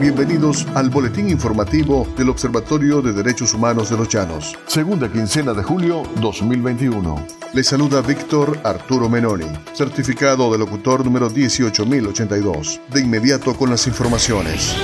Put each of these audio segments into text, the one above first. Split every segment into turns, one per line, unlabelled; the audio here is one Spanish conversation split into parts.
Bienvenidos al boletín informativo del Observatorio de Derechos Humanos de los Llanos. Segunda quincena de julio 2021. Le saluda Víctor Arturo Menoni, certificado de locutor número 18082. De inmediato con las informaciones.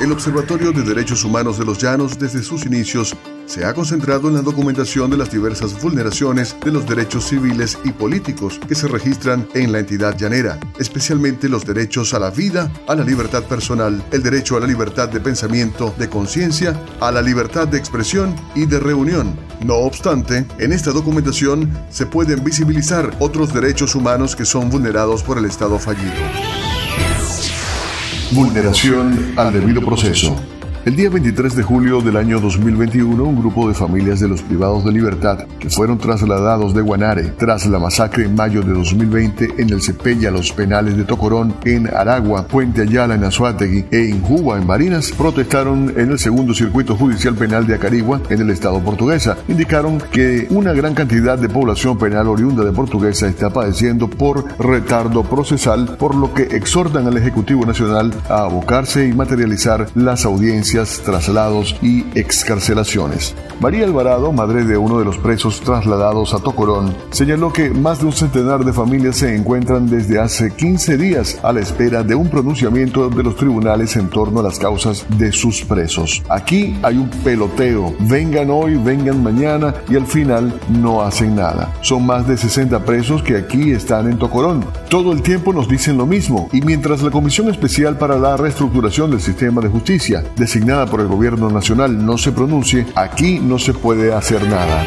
El Observatorio de Derechos Humanos de los Llanos desde sus inicios se ha concentrado en la documentación de las diversas vulneraciones de los derechos civiles y políticos que se registran en la entidad llanera, especialmente los derechos a la vida, a la libertad personal, el derecho a la libertad de pensamiento, de conciencia, a la libertad de expresión y de reunión. No obstante, en esta documentación se pueden visibilizar otros derechos humanos que son vulnerados por el Estado fallido. Vulneración al debido proceso. El día 23 de julio del año 2021, un grupo de familias de los privados de libertad que fueron trasladados de Guanare tras la masacre en mayo de 2020 en el Cepella, los penales de Tocorón, en Aragua, Puente Ayala en Azuategui e Injuba en Barinas, protestaron en el segundo circuito judicial penal de Acarigua, en el estado portuguesa. Indicaron que una gran cantidad de población penal oriunda de Portuguesa está padeciendo por retardo procesal, por lo que exhortan al Ejecutivo Nacional a abocarse y materializar las audiencias traslados y excarcelaciones. María Alvarado, madre de uno de los presos trasladados a Tocorón, señaló que más de un centenar de familias se encuentran desde hace 15 días a la espera de un pronunciamiento de los tribunales en torno a las causas de sus presos. Aquí hay un peloteo, vengan hoy, vengan mañana y al final no hacen nada. Son más de 60 presos que aquí están en Tocorón. Todo el tiempo nos dicen lo mismo y mientras la Comisión Especial para la Reestructuración del Sistema de Justicia designada por el gobierno nacional no se pronuncie, aquí no se puede hacer nada.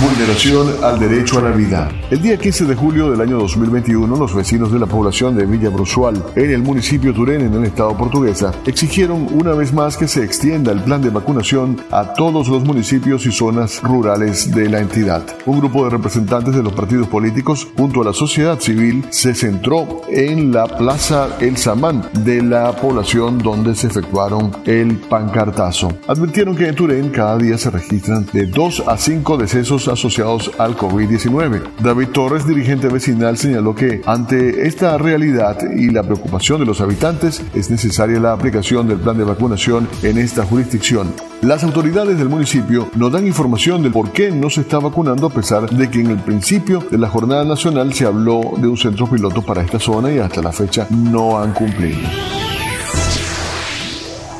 Vulneración al derecho a la vida. El día 15 de julio del año 2021, los vecinos de la población de Villa Brusual, en el municipio Turén, en el estado portuguesa, exigieron una vez más que se extienda el plan de vacunación a todos los municipios y zonas rurales de la entidad. Un grupo de representantes de los partidos políticos, junto a la sociedad civil, se centró en la Plaza El Samán de la población donde se efectuaron el pancartazo. Advirtieron que en Turén cada día se registran de 2 a 5 decesos asociados al COVID-19. David Torres, dirigente vecinal, señaló que ante esta realidad y la preocupación de los habitantes es necesaria la aplicación del plan de vacunación en esta jurisdicción. Las autoridades del municipio nos dan información de por qué no se está vacunando a pesar de que en el principio de la jornada nacional se habló de un centro piloto para esta zona y hasta la fecha no han cumplido.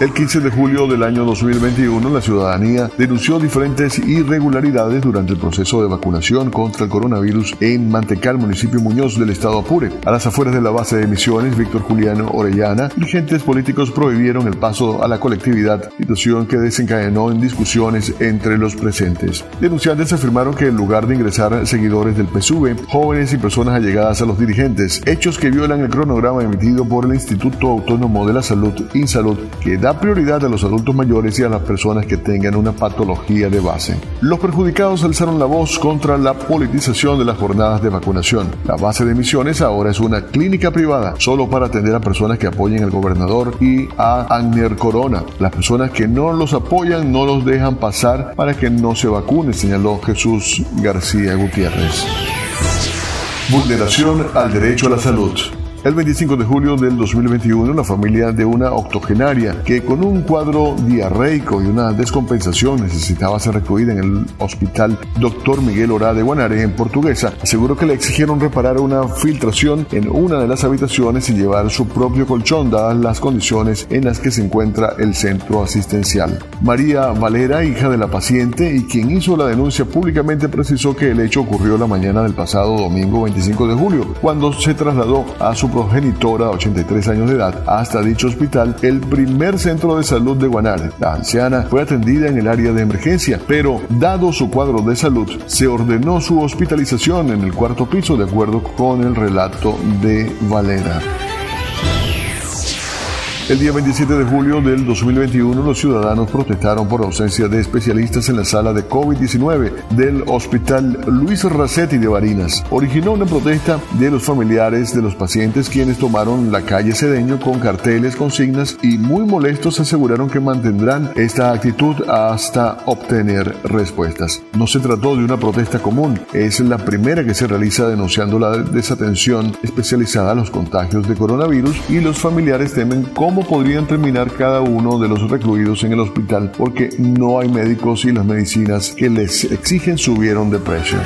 El 15 de julio del año 2021, la ciudadanía denunció diferentes irregularidades durante el proceso de vacunación contra el coronavirus en Mantecal, municipio Muñoz del estado Apure. A las afueras de la base de emisiones, Víctor Juliano Orellana, dirigentes políticos prohibieron el paso a la colectividad, situación que desencadenó en discusiones entre los presentes. Denunciantes afirmaron que en lugar de ingresar seguidores del PSUV, jóvenes y personas allegadas a los dirigentes, hechos que violan el cronograma emitido por el Instituto Autónomo de la Salud, INSALUD, que da prioridad a los adultos mayores y a las personas que tengan una patología de base. Los perjudicados alzaron la voz contra la politización de las jornadas de vacunación. La base de misiones ahora es una clínica privada solo para atender a personas que apoyen al gobernador y a Agner Corona. Las personas que no los apoyan no los dejan pasar para que no se vacunen, señaló Jesús García Gutiérrez. Vulneración al derecho a la salud. El 25 de julio del 2021, la familia de una octogenaria que con un cuadro diarreico y una descompensación necesitaba ser recluida en el hospital Dr. Miguel Orá de Guanare en Portuguesa, aseguró que le exigieron reparar una filtración en una de las habitaciones y llevar su propio colchón dadas las condiciones en las que se encuentra el centro asistencial. María Valera, hija de la paciente y quien hizo la denuncia públicamente, precisó que el hecho ocurrió la mañana del pasado domingo 25 de julio, cuando se trasladó a su progenitora, 83 años de edad, hasta dicho hospital, el primer centro de salud de Guanare. La anciana fue atendida en el área de emergencia, pero dado su cuadro de salud, se ordenó su hospitalización en el cuarto piso de acuerdo con el relato de Valera. El día 27 de julio del 2021, los ciudadanos protestaron por ausencia de especialistas en la sala de COVID-19 del Hospital Luis Racetti de Barinas. Originó una protesta de los familiares de los pacientes quienes tomaron la calle Cedeño con carteles, consignas y muy molestos aseguraron que mantendrán esta actitud hasta obtener respuestas. No se trató de una protesta común, es la primera que se realiza denunciando la desatención especializada a los contagios de coronavirus y los familiares temen cómo podrían terminar cada uno de los recluidos en el hospital porque no hay médicos y las medicinas que les exigen subieron de precio.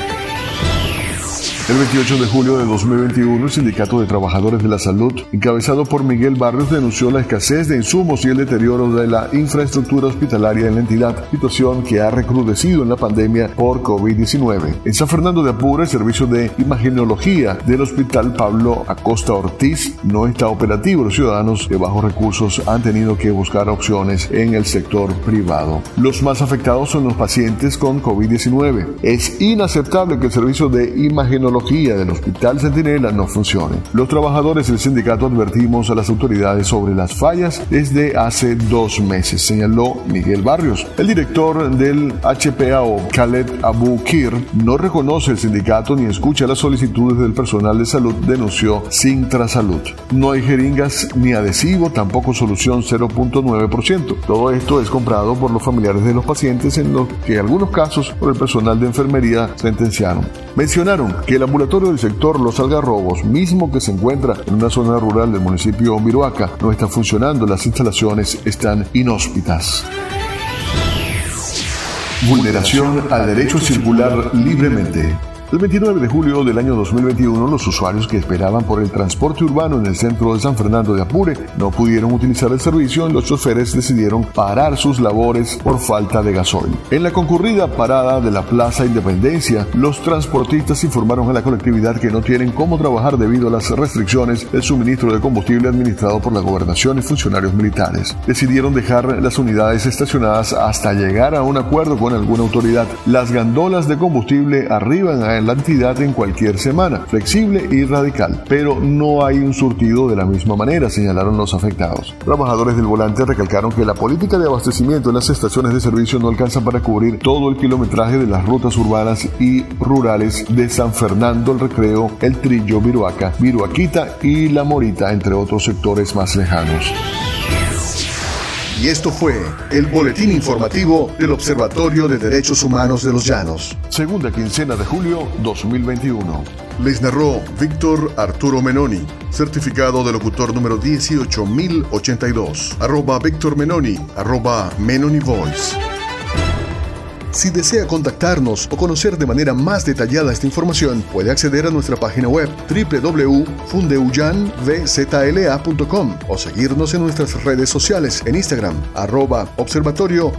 El 28 de julio de 2021, el Sindicato de Trabajadores de la Salud, encabezado por Miguel Barrios, denunció la escasez de insumos y el deterioro de la infraestructura hospitalaria en la entidad, situación que ha recrudecido en la pandemia por COVID-19. En San Fernando de Apure, el servicio de imagenología del Hospital Pablo Acosta Ortiz no está operativo. Los ciudadanos de bajos recursos han tenido que buscar opciones en el sector privado. Los más afectados son los pacientes con COVID-19. Es inaceptable que el servicio de imagenología del Hospital Centinela no funcione. Los trabajadores del sindicato advertimos a las autoridades sobre las fallas desde hace dos meses, señaló Miguel Barrios. El director del HPAO, Khaled Abu Kir, no reconoce el sindicato ni escucha las solicitudes del personal de salud, denunció Sintrasalud. No hay jeringas ni adhesivo, tampoco solución 0.9%. Todo esto es comprado por los familiares de los pacientes en los que en algunos casos por el personal de enfermería sentenciaron. Mencionaron que el ambulatorio del sector Los Algarrobos, mismo que se encuentra en una zona rural del municipio de Miruaca, no está funcionando, las instalaciones están inhóspitas. Vulneración al derecho a circular libremente. El 29 de julio del año 2021, los usuarios que esperaban por el transporte urbano en el centro de San Fernando de Apure no pudieron utilizar el servicio y los choferes decidieron parar sus labores por falta de gasoil. En la concurrida parada de la Plaza Independencia, los transportistas informaron a la colectividad que no tienen cómo trabajar debido a las restricciones del suministro de combustible administrado por la gobernación y funcionarios militares. Decidieron dejar las unidades estacionadas hasta llegar a un acuerdo con alguna autoridad. Las gandolas de combustible arriban a la entidad en cualquier semana, flexible y radical, pero no hay un surtido de la misma manera, señalaron los afectados. Trabajadores del volante recalcaron que la política de abastecimiento en las estaciones de servicio no alcanza para cubrir todo el kilometraje de las rutas urbanas y rurales de San Fernando, el Recreo, el Trillo, Viruaca, Viruaquita y La Morita, entre otros sectores más lejanos.
Y esto fue el boletín informativo del Observatorio de Derechos Humanos de los Llanos.
Segunda quincena de julio 2021.
Les narró Víctor Arturo Menoni, certificado de locutor número 18082. Arroba Víctor Menoni, arroba Menoni Voice. Si desea contactarnos o conocer de manera más detallada esta información, puede acceder a nuestra página web www.fundeuyanvzla.com o seguirnos en nuestras redes sociales en Instagram, arroba observatorio.